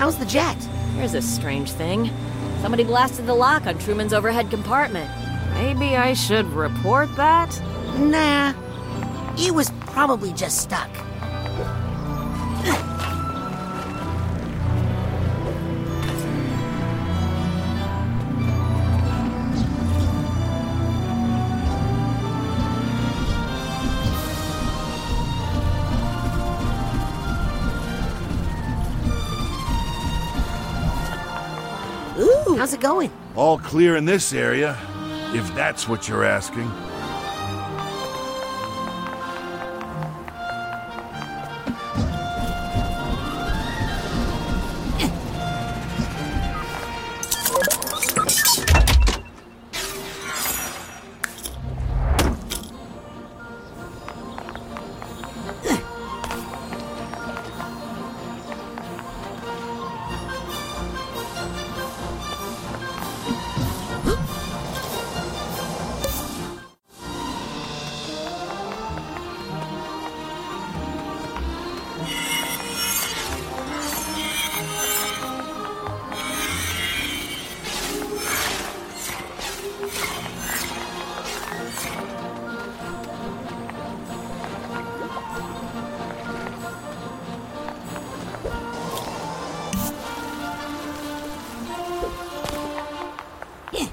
How's the jet? Here's a strange thing. Somebody blasted the lock on Truman's overhead compartment. Maybe I should report that? Nah. He was probably just stuck. Going? All clear in this area, if that's what you're asking.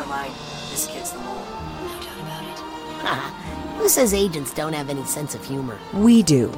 I my mind. This kid's the mole. No doubt about it. Ah, Who says agents don't have any sense of humor? We do.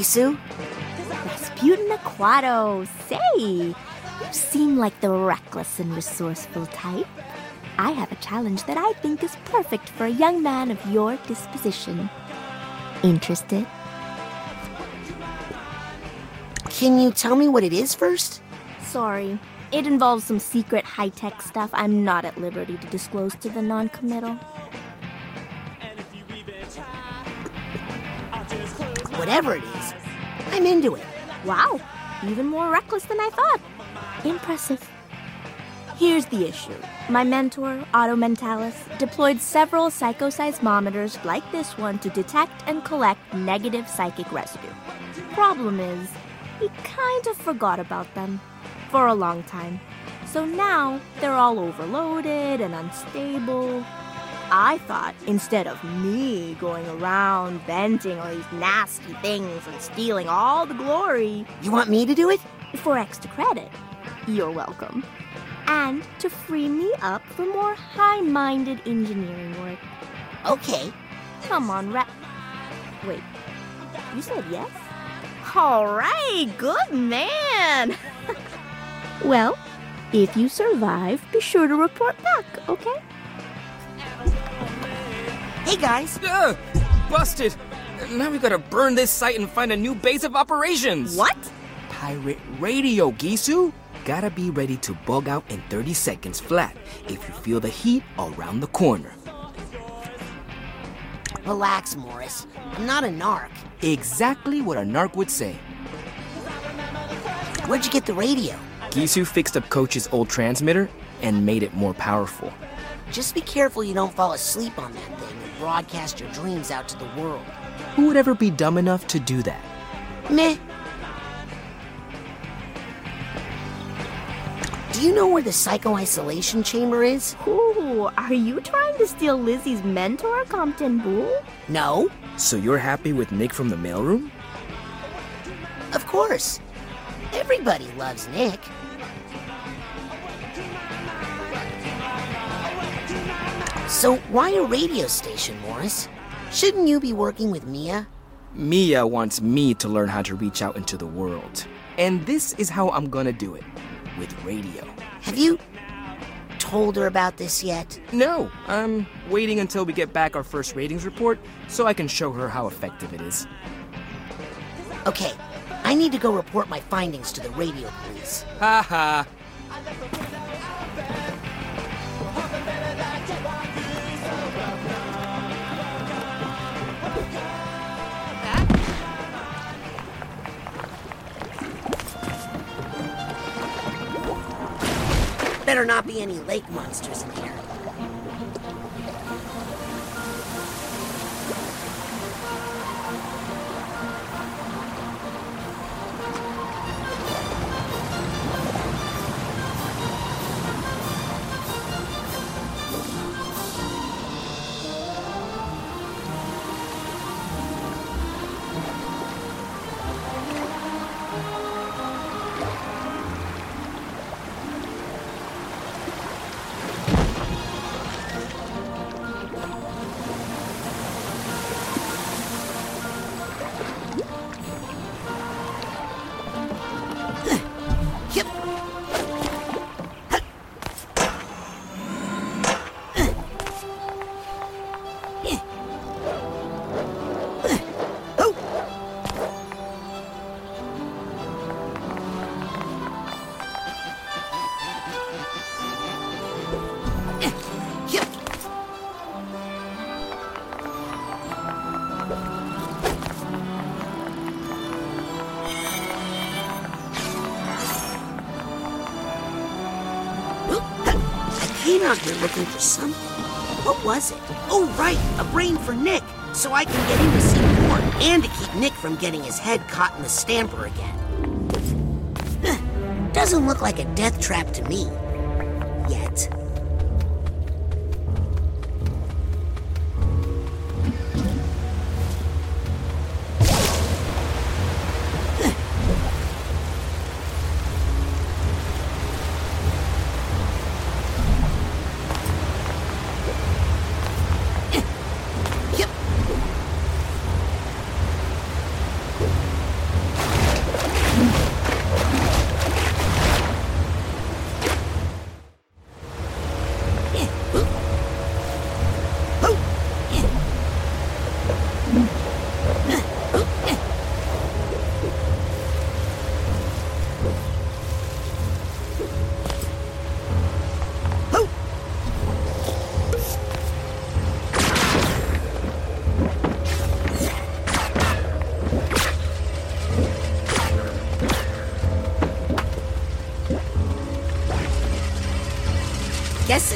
Gisu. Razputin Aquato, say, you seem like the reckless and resourceful type. I have a challenge that I think is perfect for a young man of your disposition. Interested? Can you tell me what it is first? Sorry. It involves some secret high tech stuff I'm not at liberty to disclose to the non committal. Whatever it is, I'm into it. Wow, even more reckless than I thought. Impressive. Here's the issue. My mentor, Otto Mentallis, deployed several psychoseismometers like this one to detect and collect negative psychic residue. Problem is, he kind of forgot about them for a long time. So now they're all overloaded and unstable. I thought instead of me going around venting all these nasty things and stealing all the glory You want me to do it? for extra credit, you're welcome. And to free me up for more high minded engineering work. Okay. Come on, Ra. Wait, you said yes? All right, good man. well, if you survive, be sure to report back, okay? Hey guys, Ugh, busted. Now we gotta burn this site and find a new base of operations. What? Pirate radio, Gisu. Gotta be ready to bug out in 30 seconds flat if you feel the heat around the corner. relax, Morris. I'm not a narc. Exactly what a narc would say. Where'd you get the radio? Gisu fixed up Coach's old transmitter and made it more powerful. Just be careful you don't fall asleep on that thing broadcast your dreams out to the world. Who would ever be dumb enough to do that? Meh. Do you know where the psycho isolation chamber is? Ooh, are you trying to steal Lizzie's mentor, Compton Boole? No, So you're happy with Nick from the mailroom? of course. Everybody loves Nick. So, why a radio station, Morris? Shouldn't you be working with Mia? Mia wants me to learn how to reach out into the world. And this is how I'm gonna do it with radio. Have you told her about this yet? No, I'm waiting until we get back our first ratings report so I can show her how effective it is. Okay, I need to go report my findings to the radio police. Haha. Better not be any lake monsters was it? Oh, right, a brain for Nick, so I can get him to see more, and to keep Nick from getting his head caught in the stamper again. Doesn't look like a death trap to me. Yet.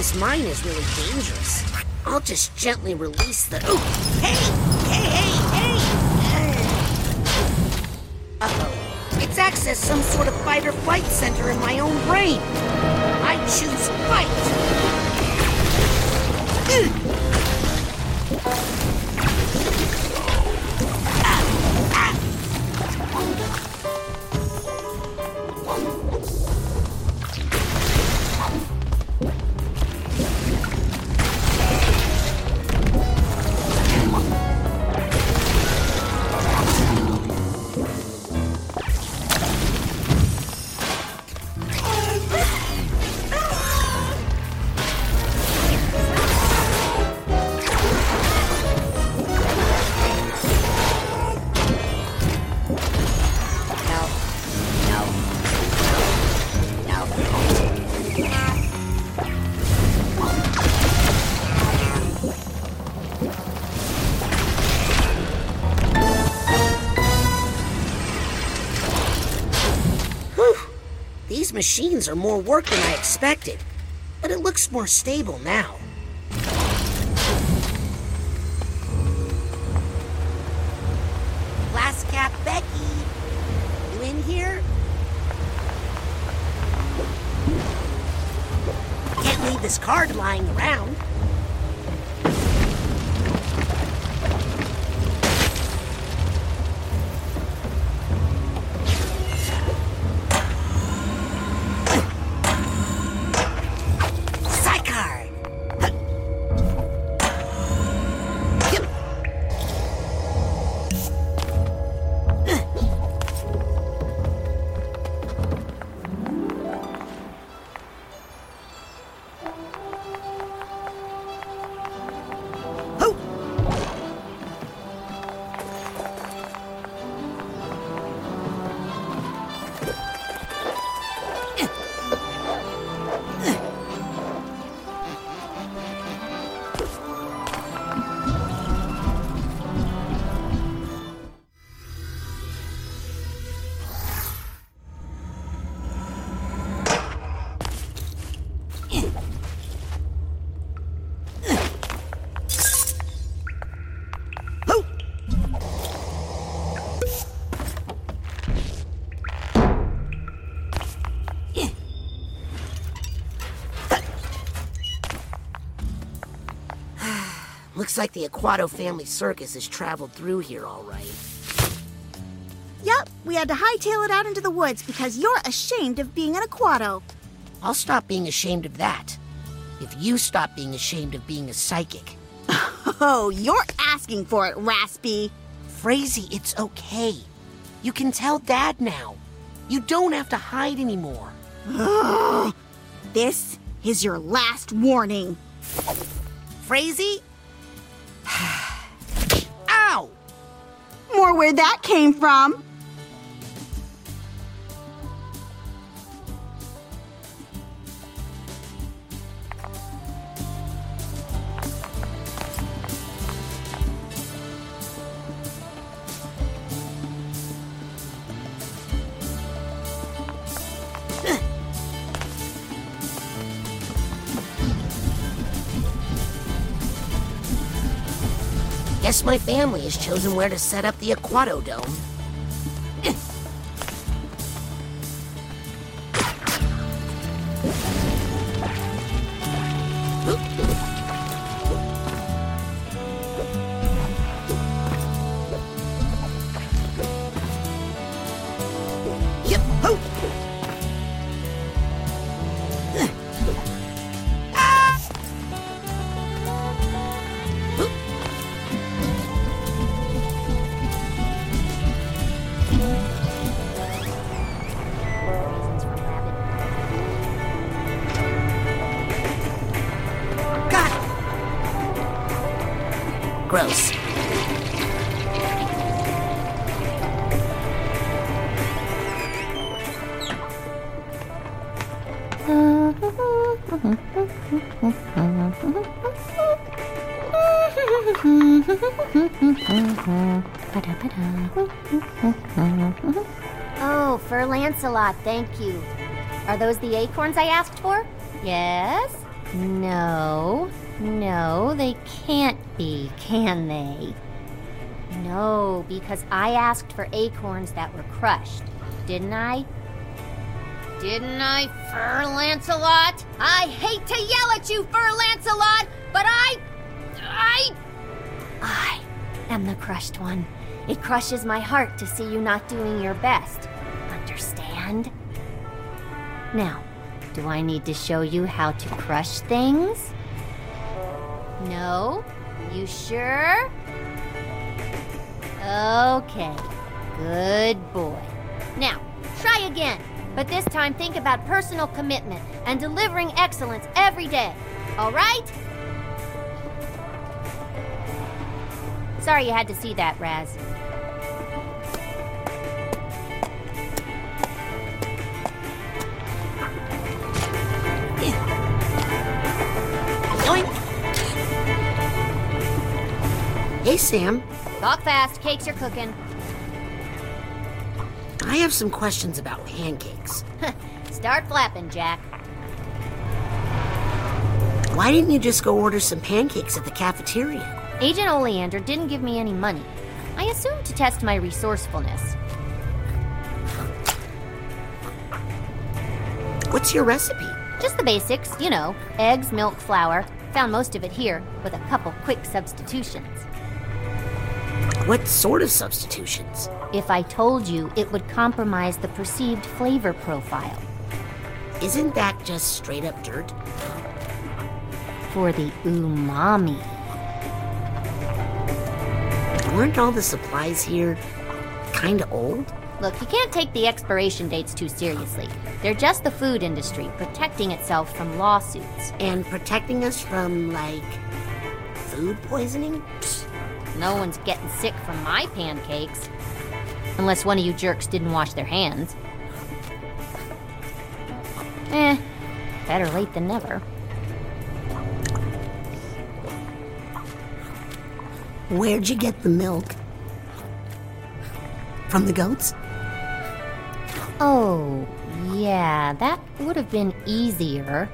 This mine is really dangerous. I'll just gently release the. Ooh! Hey! Hey! Hey! Hey! Uh oh. It's accessed some sort of fight or flight center in my own brain. I choose fight. Machines are more work than I expected, but it looks more stable now. Looks like the Aquato family circus has traveled through here all right. Yup, we had to hightail it out into the woods because you're ashamed of being an Aquato. I'll stop being ashamed of that. If you stop being ashamed of being a psychic. Oh, you're asking for it, Raspy. Frazie, it's okay. You can tell Dad now. You don't have to hide anymore. This is your last warning. Frazie? More where that came from. My family has chosen where to set up the Aquato Dome. Lancelot, thank you. Are those the acorns I asked for? Yes? No, no, they can't be, can they? No, because I asked for acorns that were crushed, didn't I? Didn't I, Fur Lancelot? I hate to yell at you, Fur Lancelot, but I. I. I am the crushed one. It crushes my heart to see you not doing your best. Do I need to show you how to crush things? No? You sure? Okay. Good boy. Now, try again. But this time, think about personal commitment and delivering excellence every day. All right? Sorry you had to see that, Raz. Sam. Talk fast, cakes are cooking. I have some questions about pancakes. Start flapping, Jack. Why didn't you just go order some pancakes at the cafeteria? Agent Oleander didn't give me any money. I assumed to test my resourcefulness. What's your recipe? Just the basics, you know eggs, milk, flour. Found most of it here, with a couple quick substitutions. What sort of substitutions? If I told you, it would compromise the perceived flavor profile. Isn't that just straight up dirt? For the umami. Weren't all the supplies here kinda old? Look, you can't take the expiration dates too seriously. They're just the food industry protecting itself from lawsuits. And protecting us from, like, food poisoning? Psst, no one's getting sick from my pancakes. Unless one of you jerks didn't wash their hands. Eh, better late than never. Where'd you get the milk? From the goats? Oh, yeah, that would have been easier.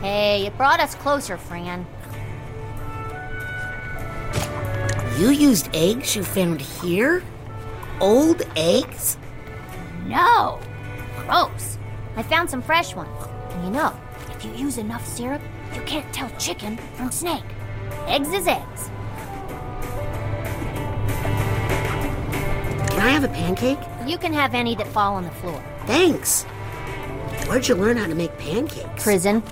Hey, it brought us closer, Fran. You used eggs you found here? Old eggs? No! Gross. I found some fresh ones. And you know, if you use enough syrup, you can't tell chicken from snake. Eggs is eggs. Can I have a pancake? You can have any that fall on the floor. Thanks. Where'd you learn how to make pancakes? Prison.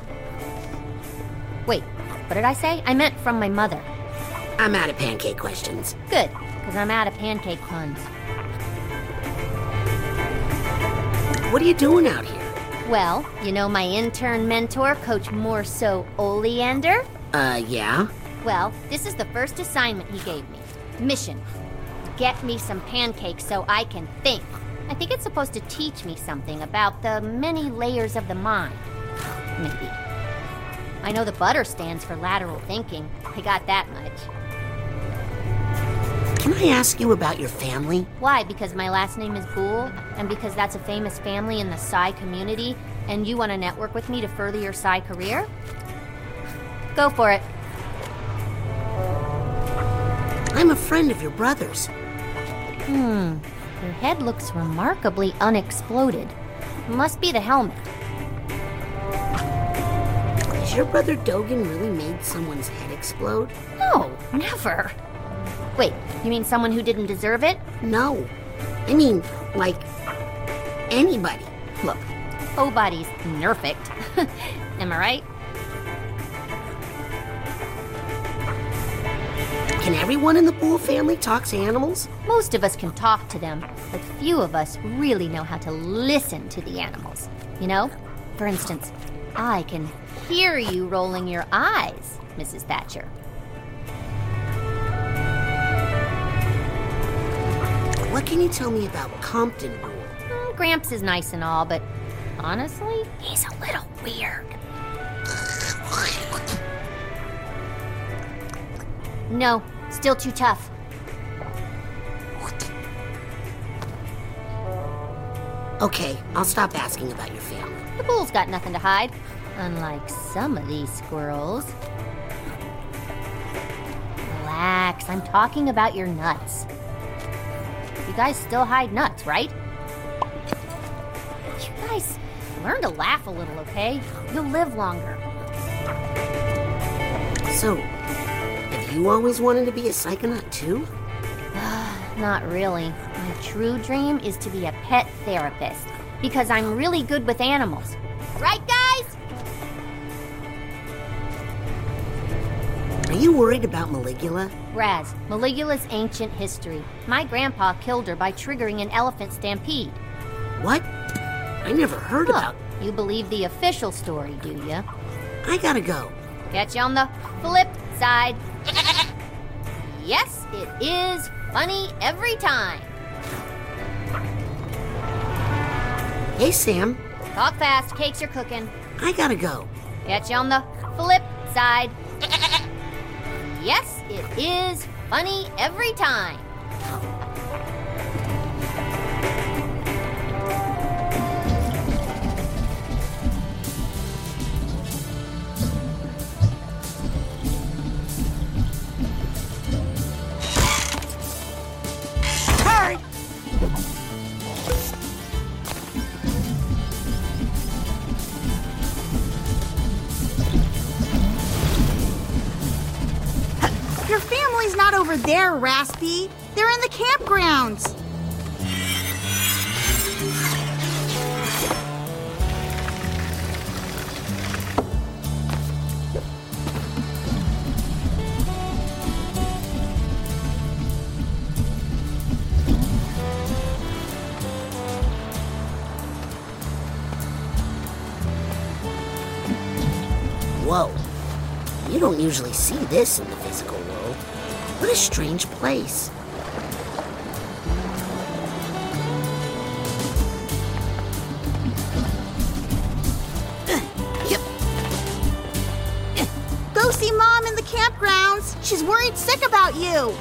Wait, what did I say? I meant from my mother. I'm out of pancake questions. Good, because I'm out of pancake puns. What are you doing out here? Well, you know my intern mentor, Coach Morceau Oleander? Uh, yeah? Well, this is the first assignment he gave me. Mission. Get me some pancakes so I can think. I think it's supposed to teach me something about the many layers of the mind. Maybe. I know the butter stands for lateral thinking. I got that much. Can I ask you about your family? Why? Because my last name is Boole, and because that's a famous family in the Psy community, and you want to network with me to further your Psy career? Go for it. I'm a friend of your brother's. Hmm. Your head looks remarkably unexploded. Must be the helmet. Has your brother Dogen really made someone's head explode? No, never. Wait, you mean someone who didn't deserve it? No. I mean, like, anybody. Look, oh, nobody's nerfect. Am I right? Can everyone in the Boole family talk to animals? Most of us can talk to them, but few of us really know how to listen to the animals. You know? For instance, I can hear you rolling your eyes, Mrs. Thatcher. Can you tell me about Compton Boole? Mm, Gramps is nice and all, but honestly, he's a little weird. No, still too tough. Okay, I'll stop asking about your family. The bull's got nothing to hide. Unlike some of these squirrels. Relax, I'm talking about your nuts. Guys still hide nuts, right? You guys learn to laugh a little, okay? You'll live longer. So, have you always wanted to be a psychonaut too? Not really. My true dream is to be a pet therapist because I'm really good with animals. Right, guys? Are you worried about Maligula? Raz, Maligula's ancient history. My grandpa killed her by triggering an elephant stampede. What? I never heard Huh, about. You believe the official story, do you? I gotta go. Catch you on the flip side. yes, it is funny every time. Hey, Sam. Talk fast, cakes are cooking. I gotta go. Catch you on the flip side. Yes, it is funny every time. Raspy. They're in the campgrounds. Whoa. You don't usually see this in the physical world. What a strange place. Go see Mom in the campgrounds. She's worried sick about you.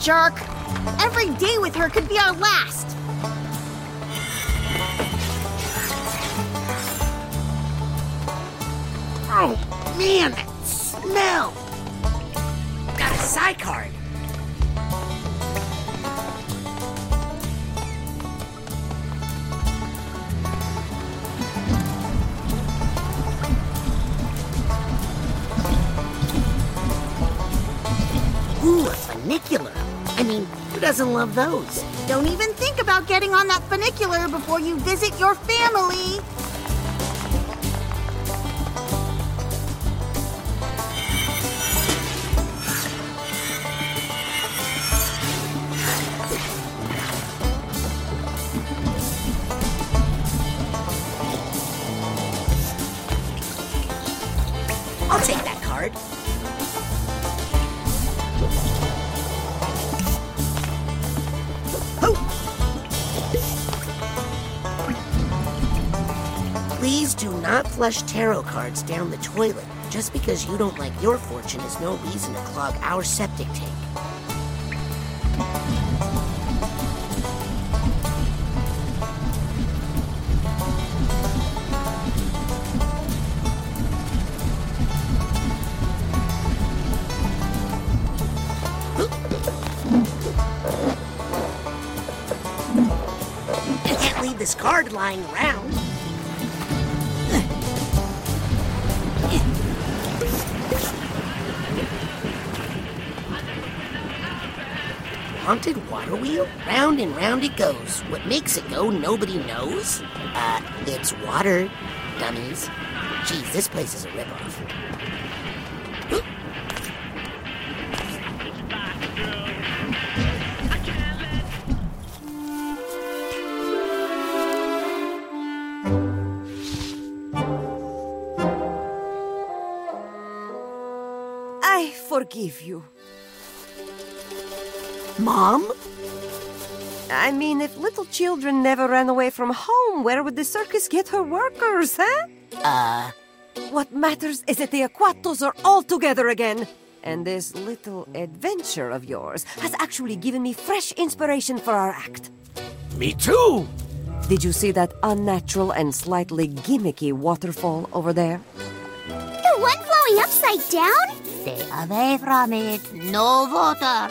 Jerk. Every day with her could be our last. Oh, man, that smell. Got a psi card. Doesn't love those? Don't even think about getting on that funicular before you visit your family. Tarot cards down the toilet. Just because you don't like your fortune is no reason to clog our septic tank. You can't leave this card lying around. Haunted water wheel? Round and round it goes. What makes it go, nobody knows? Uh, it's water, dummies. Geez, this place is a ripoff. I forgive you. Mom? I mean, if little children never ran away from home, where would the circus get her workers, huh? Uh, What matters is that the Aquatos are all together again. And this little adventure of yours has actually given me fresh inspiration for our act. Me too! Did you see that unnatural and slightly gimmicky waterfall over there? The one flowing upside down? Stay away from it. No water.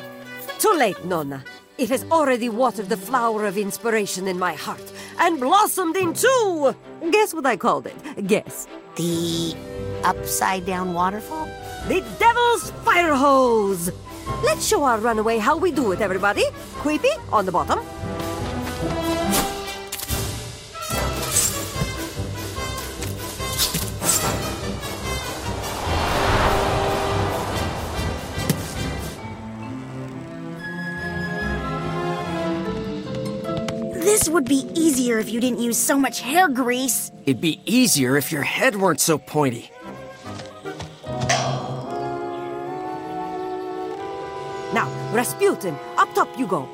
Too late, Nona. It has already watered the flower of inspiration in my heart and blossomed into. Guess what I called it? Guess. the upside down waterfall? The Devil's Fire Hose! Let's show our runaway how we do it, everybody. Creepy on the bottom. This would be easier if you didn't use so much hair grease. It'd be easier if your head weren't so pointy. Now, Razputin, up top you go.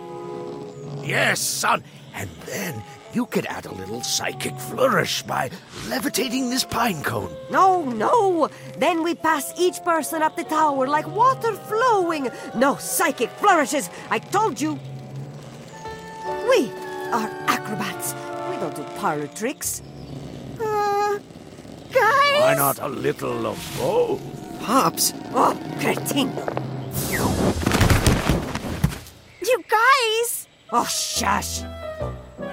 Yes, son. And then you could add a little psychic flourish by levitating this pine cone. No, no. Then we pass each person up the tower like water flowing. No psychic flourishes. I told you. We are acrobats. We don't do parlor tricks. Uh, guys? Why not a little of both? Pops, Oh, cretin. You guys? Oh, shush.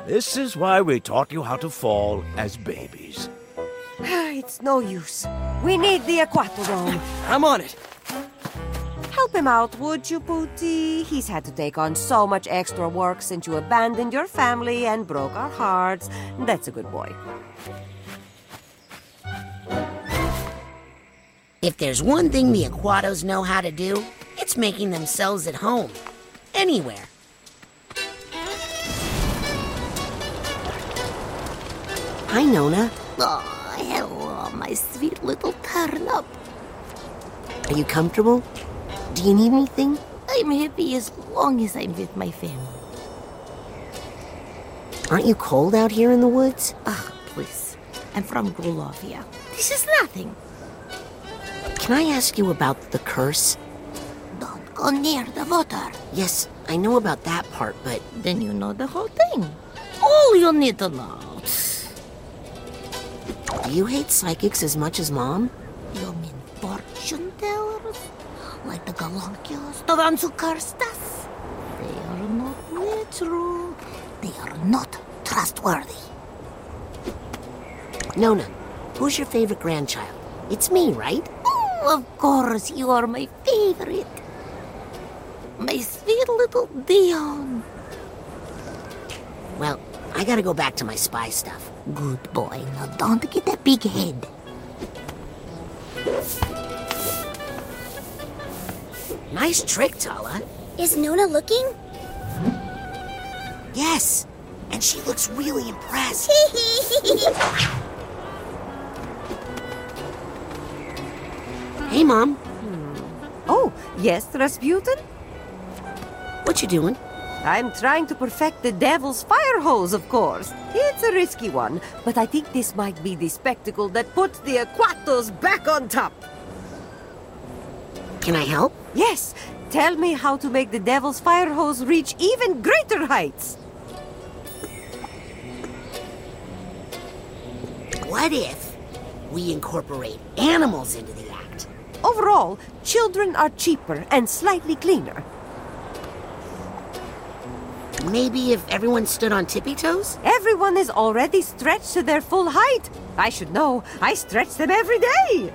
This is why we taught you how to fall as babies. It's no use. We need the aquatodome. I'm on it. Help him out, would you, Pooty? He's had to take on so much extra work since you abandoned your family and broke our hearts. That's a good boy. If there's one thing the Aquatos know how to do, it's making themselves at home. Anywhere. Hi, Nona. Oh, hello, my sweet little turnip. Are you comfortable? Do you need anything? I'm happy as long as I'm with my family. Aren't you cold out here in the woods? Ah, please. I'm from Grulovia. This is nothing. Can I ask you about the curse? Don't go near the water. Yes, I know about that part, but Then you know the whole thing. All you need to know. do you hate psychics as much as Mom? You mean fortune tellers? Like the Galunculus, the ones who cursed us? They are not natural. They are not trustworthy. Nona, who's your favorite grandchild? It's me, right? Oh, of course, you are my favorite. My sweet little Dion. Well, I gotta go back to my spy stuff. Good boy. Now don't get a big head. Nice trick, Tala. Is Nona looking? Yes, and she looks really impressed. hey, Mom. Hmm. Oh, yes, Razputin? What you doing? I'm trying to perfect the devil's fire hose, of course. It's a risky one, but I think this might be the spectacle that puts the Aquatos back on top. Can I help? Yes, tell me how to make the devil's fire hose reach even greater heights. What if we incorporate animals into the act? Overall, children are cheaper and slightly cleaner. Maybe if everyone stood on tippy toes? Everyone is already stretched to their full height. I should know. I stretch them every day.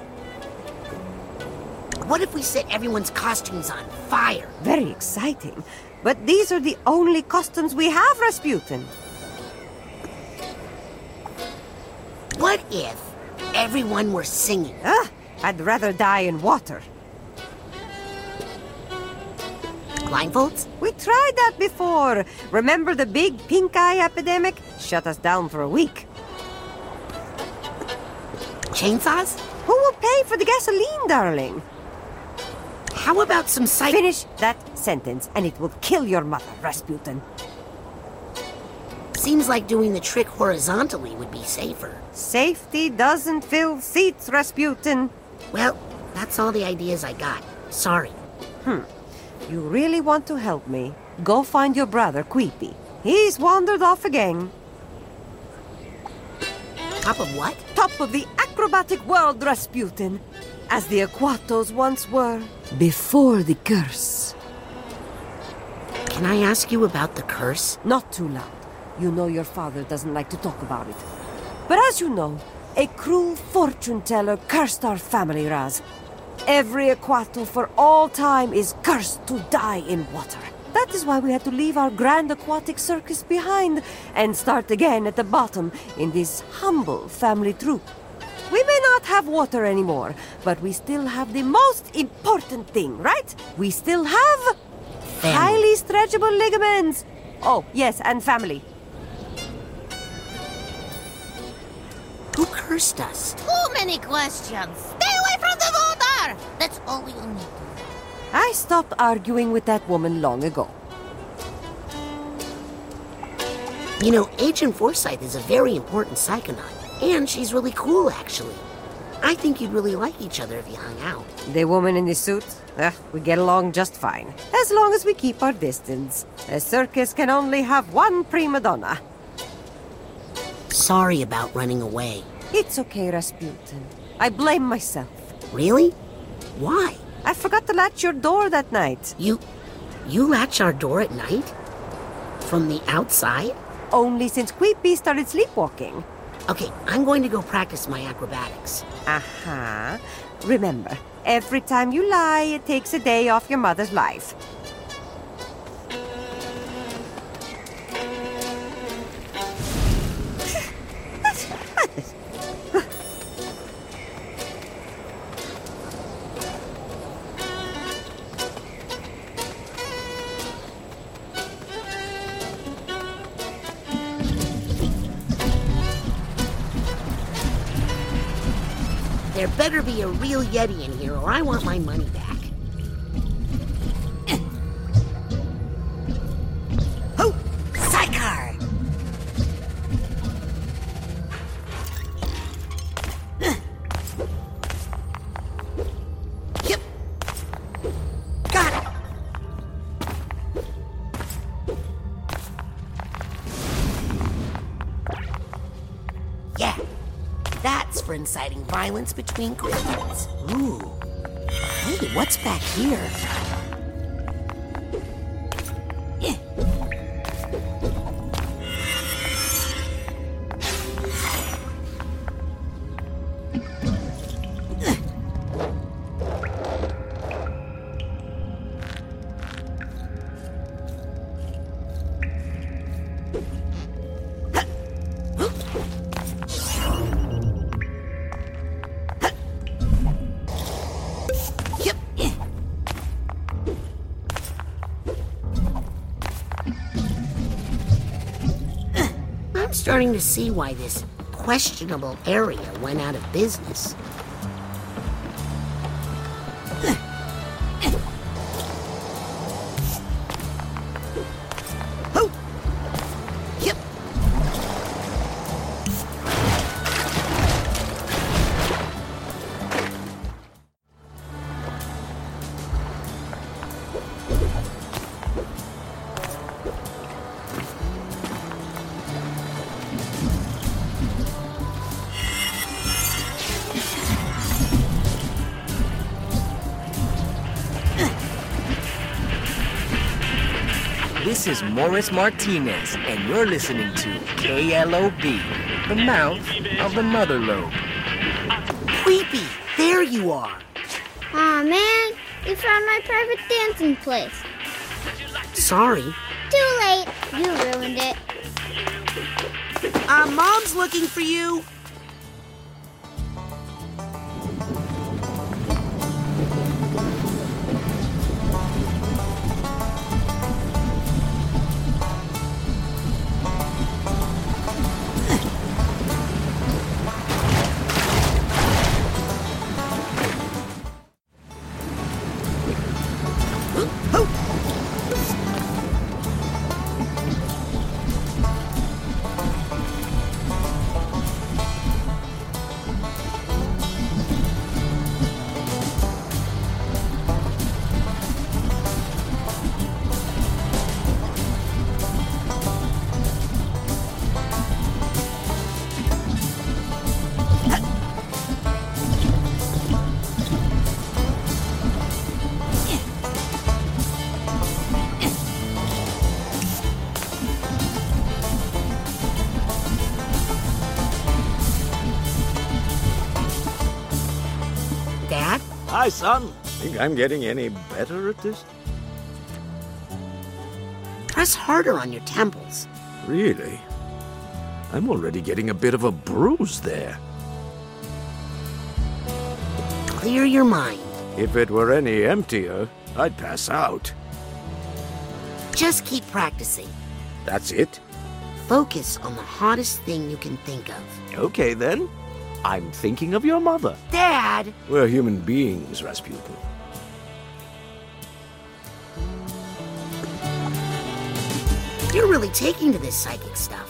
What if we set everyone's costumes on fire? Very exciting. But these are the only costumes we have, Razputin. What if everyone were singing? Ah, I'd rather die in water. Blindfolds? We tried that before. Remember the big pink eye epidemic? Shut us down for a week. Chainsaws? Who will pay for the gasoline, darling? How about some psych... Finish that sentence, and it will kill your mother, Razputin. Seems like doing the trick horizontally would be safer. Safety doesn't fill seats, Razputin. Well, that's all the ideas I got. Sorry. Hmm. You really want to help me? Go find your brother, Queepie. He's wandered off again. Top of what? Top of the acrobatic world, Razputin. As the Aquatos once were, before the curse. Can I ask you about the curse? Not too loud. You know your father doesn't like to talk about it. But as you know, a cruel fortune teller cursed our family, Raz. Every Aquato for all time is cursed to die in water. That is why we had to leave our grand aquatic circus behind and start again at the bottom in this humble family troupe. We may not have water anymore, but we still have the most important thing, right? We still have Family. highly stretchable ligaments. Oh, yes, and family. Who cursed us? Too many questions. Stay away from the water. That's all you need. I stopped arguing with that woman long ago. You know, Agent Forsythe is a very important psychonaut. And she's really cool, actually. I think you'd really like each other if you hung out. The woman in the suit? Uh, we get along just fine. As long as we keep our distance. A circus can only have one prima donna. Sorry about running away. It's okay, Razputin. I blame myself. Really? Why? I forgot to latch your door that night. You. you latch our door at night? From the outside? Only since Queepie started sleepwalking. Okay, I'm going to go practice my acrobatics. Uh huh. Remember, every time you lie, it takes a day off your mother's life. A real Yeti in here, or I want my money back. Inciting violence between Christians. Ooh. Hey, what's back here? Starting to see why this questionable area went out of business. This is Morris Martinez, and you're listening to KLOB, the mouth of the mother lobe. Queepie, there you are. Aw, man, you found my private dancing place. Sorry. Too late. You ruined it. Uh, Mom's looking for you. Hi, son. Think I'm getting any better at this? Press harder on your temples. Really? I'm already getting a bit of a bruise there. Clear your mind. If it were any emptier, I'd pass out. Just keep practicing. That's it? Focus on the hottest thing you can think of. Okay, then. I'm thinking of your mother. Dad! We're human beings, Razputin. You're really taking to this psychic stuff.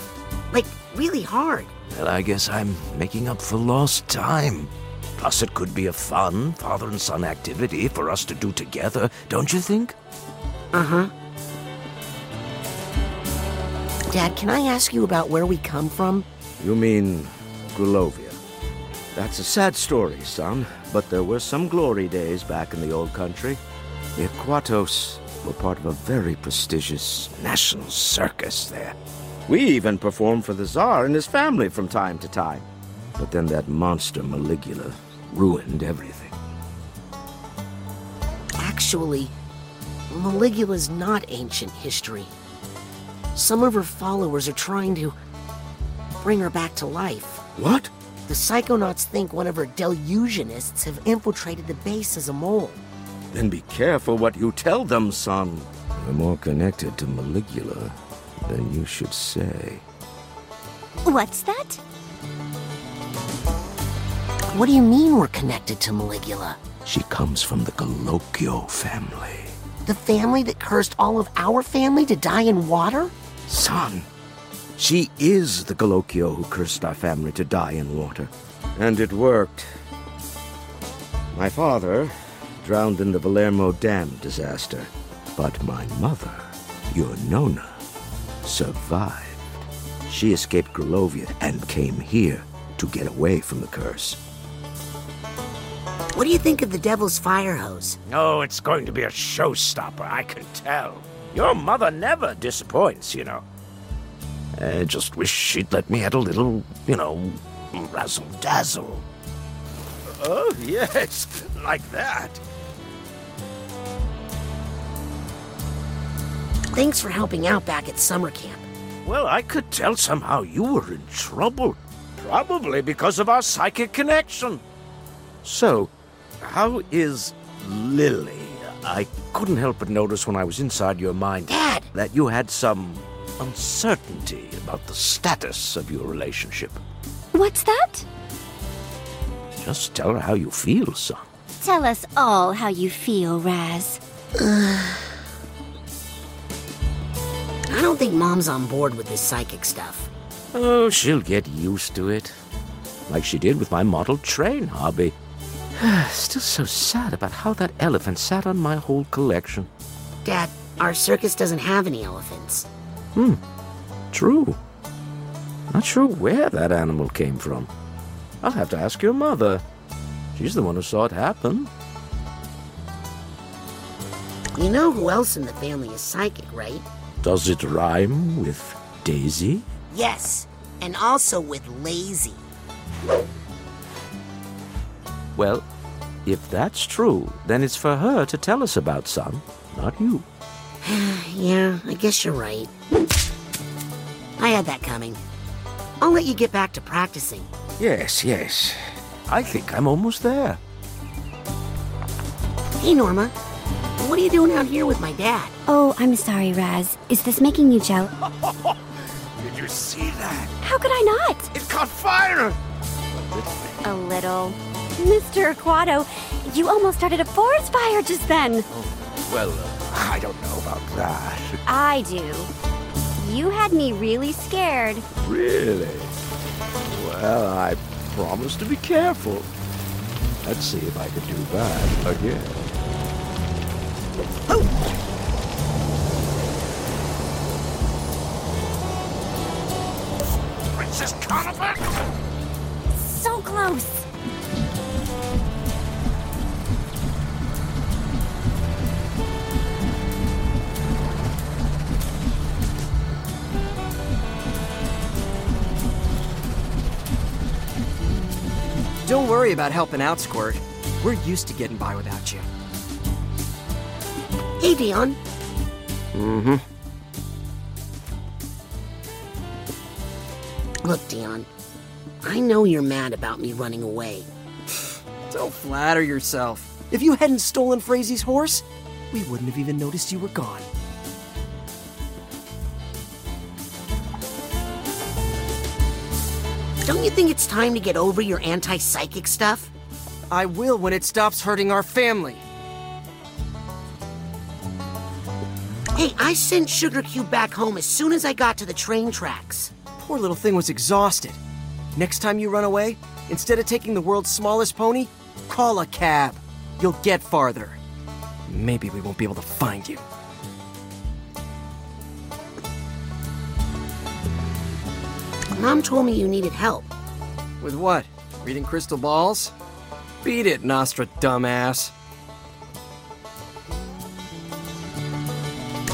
Like, really hard. Well, I guess I'm making up for lost time. Plus, it could be a fun father and son activity for us to do together, don't you think? Uh huh. Dad, can I ask you about where we come from? You mean Grulovia? That's a sad story, son, but there were some glory days back in the old country. The Aquatos were part of a very prestigious national circus there. We even performed for the Tsar and his family from time to time. But then that monster Maligula ruined everything. Actually, Maligula's not ancient history. Some of her followers are trying to bring her back to life. What? The Psychonauts think one of her delusionists have infiltrated the base as a mole. Then be careful what you tell them, son. You're more connected to Maligula than you should say. What's that? What do you mean we're connected to Maligula? She comes from the Galocchio family. The family that cursed all of our family to die in water? Son, she is the Galocchio who cursed our family to die in water. And it worked. My father drowned in the Valermo Dam disaster. But my mother, your Nona, survived. She escaped Grulovia and came here to get away from the curse. What do you think of the Devil's Fire Hose? Oh, it's going to be a showstopper, I can tell. Your mother never disappoints, you know. I just wish she'd let me add a little, you know, razzle dazzle. Oh, yes, like that. Thanks for helping out back at summer camp. Well, I could tell somehow you were in trouble. Probably because of our psychic connection. So, how is Lili? I couldn't help but notice when I was inside your mind Dad! that you had some uncertainty about the status of your relationship. What's that? Just tell her how you feel, son. Tell us all how you feel, Raz. I don't think Mom's on board with this psychic stuff. Oh, she'll get used to it. Like she did with my model train hobby. Still so sad about how that elephant sat on my whole collection. Dad, our circus doesn't have any elephants. Hmm, true. Not sure where that animal came from. I'll have to ask your mother. She's the one who saw it happen. You know who else in the family is psychic, right? Does it rhyme with Daisy? Yes, and also with lazy. Well, if that's true, then it's for her to tell us about, son, not you. yeah, I guess you're right. I had that coming. I'll let you get back to practicing. Yes, yes. I think I'm almost there. Hey, Norma. What are you doing out here with my dad? Oh, I'm sorry, Raz. Is this making you jealous? Did you see that? How could I not? It caught fire! A little. Mr. Aquato, you almost started a forest fire just then. Well, uh, I don't know about that. I do. You had me really scared. Really? Well, I promise to be careful. Let's see if I can do that again. Oh! Princess Conover! So close. Don't worry about helping out, Squirt. We're used to getting by without you. Hey, Dion. Mm-hmm. Look, Dion. I know you're mad about me running away. Don't flatter yourself. If you hadn't stolen Frazie's horse, we wouldn't have even noticed you were gone. Don't you think it's time to get over your anti-psychic stuff? I will when it stops hurting our family. Hey, I sent Sugar Cube back home as soon as I got to the train tracks. Poor little thing was exhausted. Next time you run away, instead of taking the world's smallest pony, call a cab. You'll get farther. Maybe we won't be able to find you. Mom told me you needed help. With what? Reading crystal balls? Beat it, Nostra dumbass.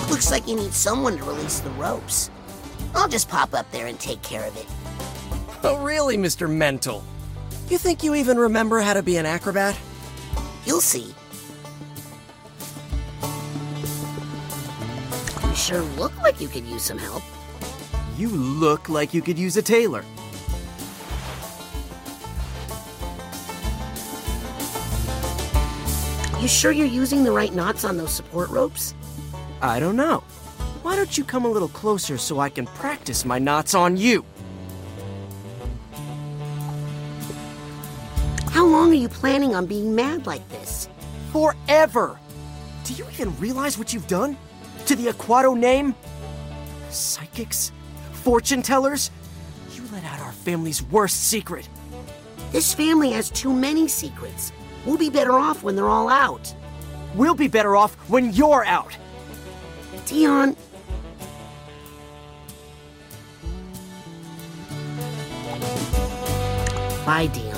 Looks like you need someone to release the ropes. I'll just pop up there and take care of it. Oh, really, Mr. Mental? You think you even remember how to be an acrobat? You'll see. You sure look like you could use some help. You look like you could use a tailor. You sure you're using the right knots on those support ropes? I don't know. Why don't you come a little closer so I can practice my knots on you? How long are you planning on being mad like this? Forever! Do you even realize what you've done? To the Aquato name? Psychics? Fortune tellers? You let out our family's worst secret. This family has too many secrets. We'll be better off when they're all out. We'll be better off when you're out. Dion. Bye, Dion.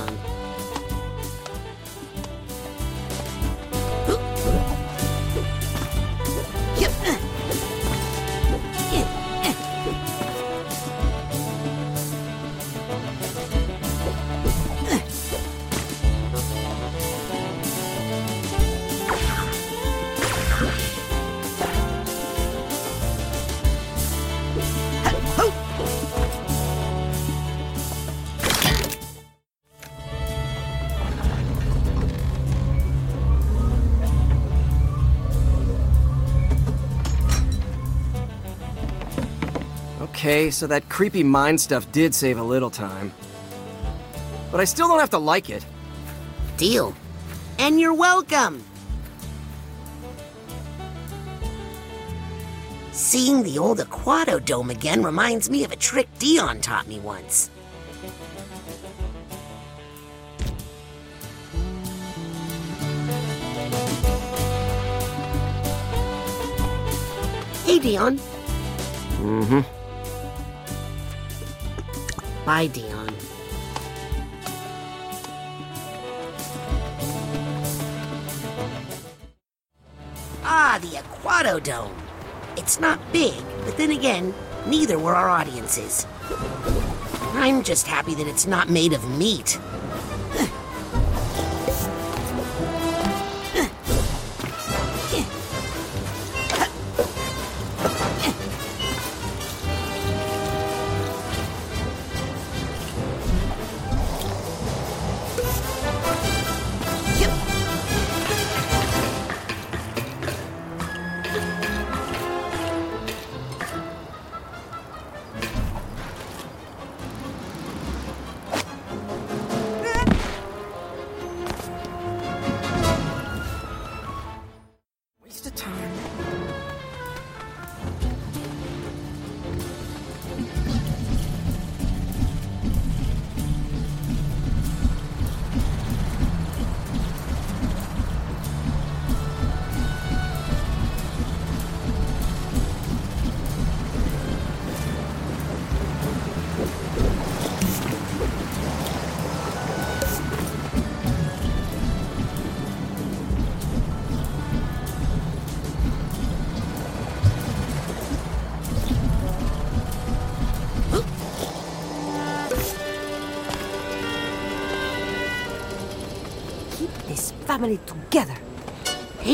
Okay, so that creepy mind stuff did save a little time. But I still don't have to like it. Deal. And you're welcome. Seeing the old Aquato Dome again reminds me of a trick Dion taught me once. Hey, Dion. Mm-hmm. Bye, Dion. Ah, the Aquato Dome. It's not big, but then again, neither were our audiences. I'm just happy that it's not made of meat.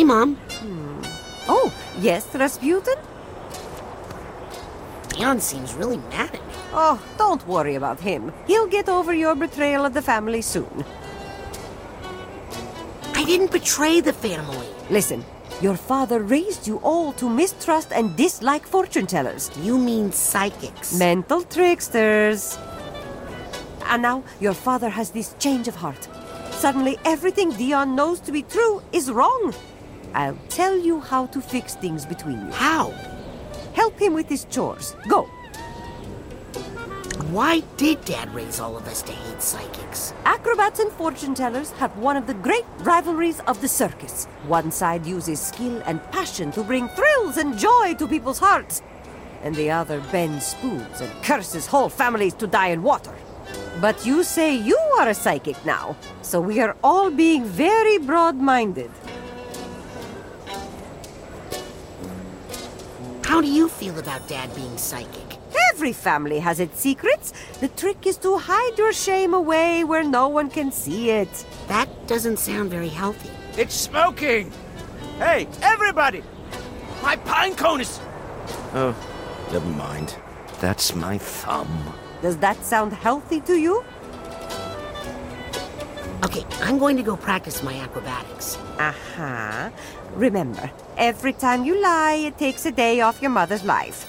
Hey, Mom. Hmm. Oh, yes, Razputin? Dion seems really mad at me. Oh, don't worry about him. He'll get over your betrayal of the family soon. I didn't betray the family. Listen, your father raised you all to mistrust and dislike fortune tellers. You mean psychics? Mental tricksters. And now your father has this change of heart. Suddenly, everything Dion knows to be true is wrong. I'll tell you how to fix things between you. How? Help him with his chores. Go. Why did Dad raise all of us to hate psychics? Acrobats and fortune tellers have one of the great rivalries of the circus. One side uses skill and passion to bring thrills and joy to people's hearts, and the other bends spoons and curses whole families to die in water. But you say you are a psychic now, so we are all being very broad minded. How do you feel about Dad being psychic? Every family has its secrets. The trick is to hide your shame away where no one can see it. That doesn't sound very healthy. It's smoking! Hey, everybody! My pine cone is. Oh, never mind. That's my thumb. Does that sound healthy to you? Okay, I'm going to go practice my acrobatics. Uh-huh. Remember, every time you lie, it takes a day off your mother's life.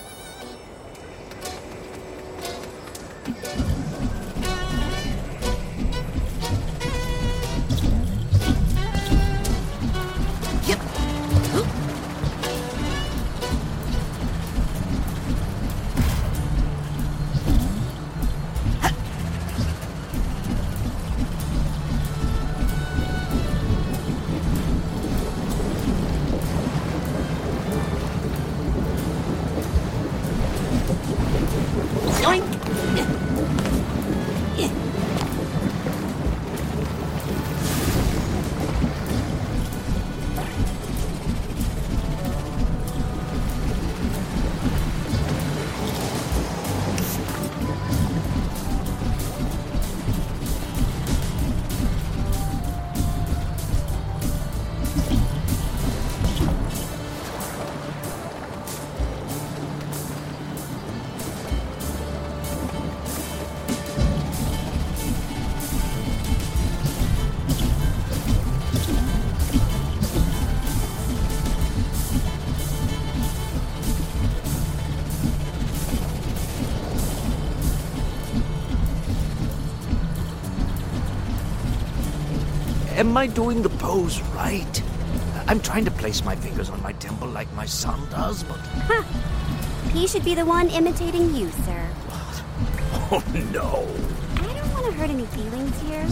Am I doing the pose right? I'm trying to place my fingers on my temple like my son does, but. He should be the one imitating you, sir. Oh no! I don't want to hurt any feelings here.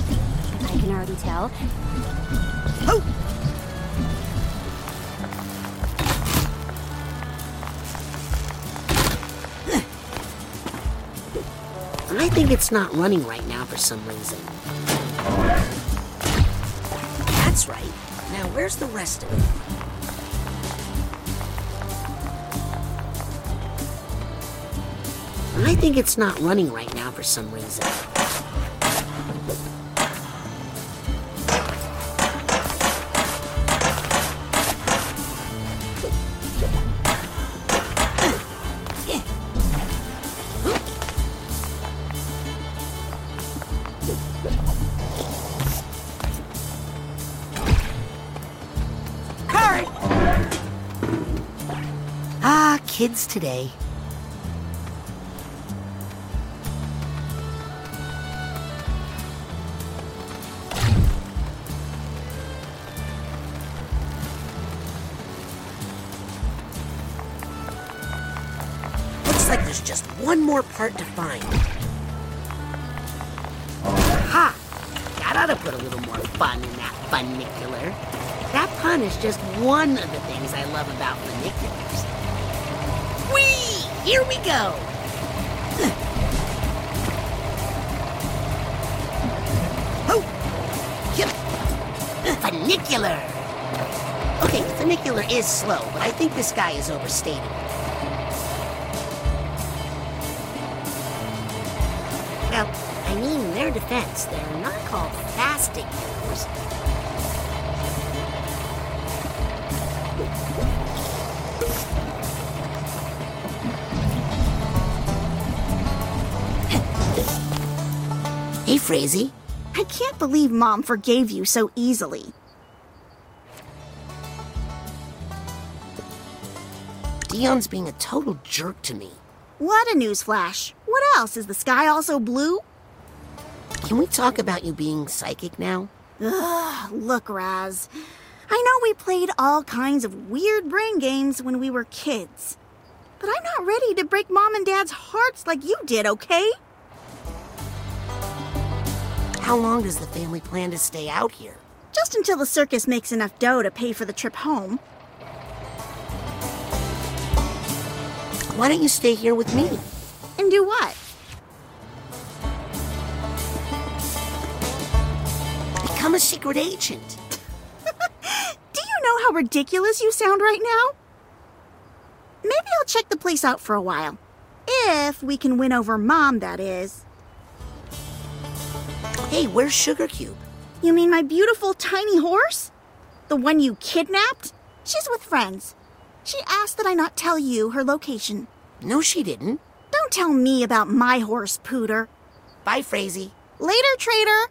I can already tell. Oh! I think it's not running right now for some reason. Where's the rest of it? I think it's not running right now for some reason. Kids today. Looks like there's just one more part to find. Ha! That ought to put a little more fun in that funicular. That pun is just one of the things I love about funiculars. Here we go! Oh! Yep. Funicular! Okay, funicular is slow, but I think this guy is overstated. Well, I mean, in their defense, they're not called fasticulars. Frazie. I can't believe Mom forgave you so easily. Dion's being a total jerk to me. What a newsflash. What else? Is the sky also blue? Can we talk about you being psychic now? Ugh, look, Raz. I know we played all kinds of weird brain games when we were kids. But I'm not ready to break Mom and Dad's hearts like you did, okay? How long does the family plan to stay out here? Just until the circus makes enough dough to pay for the trip home. Why don't you stay here with me? And do what? Become a secret agent. Do you know how ridiculous you sound right now? Maybe I'll check the place out for a while. If we can win over Mom, that is. Hey, where's Sugar Cube? You mean my beautiful tiny horse? The one you kidnapped? She's with friends. She asked that I not tell you her location. No, she didn't. Don't tell me about my horse, Pooter. Bye, Frazie. Later, traitor.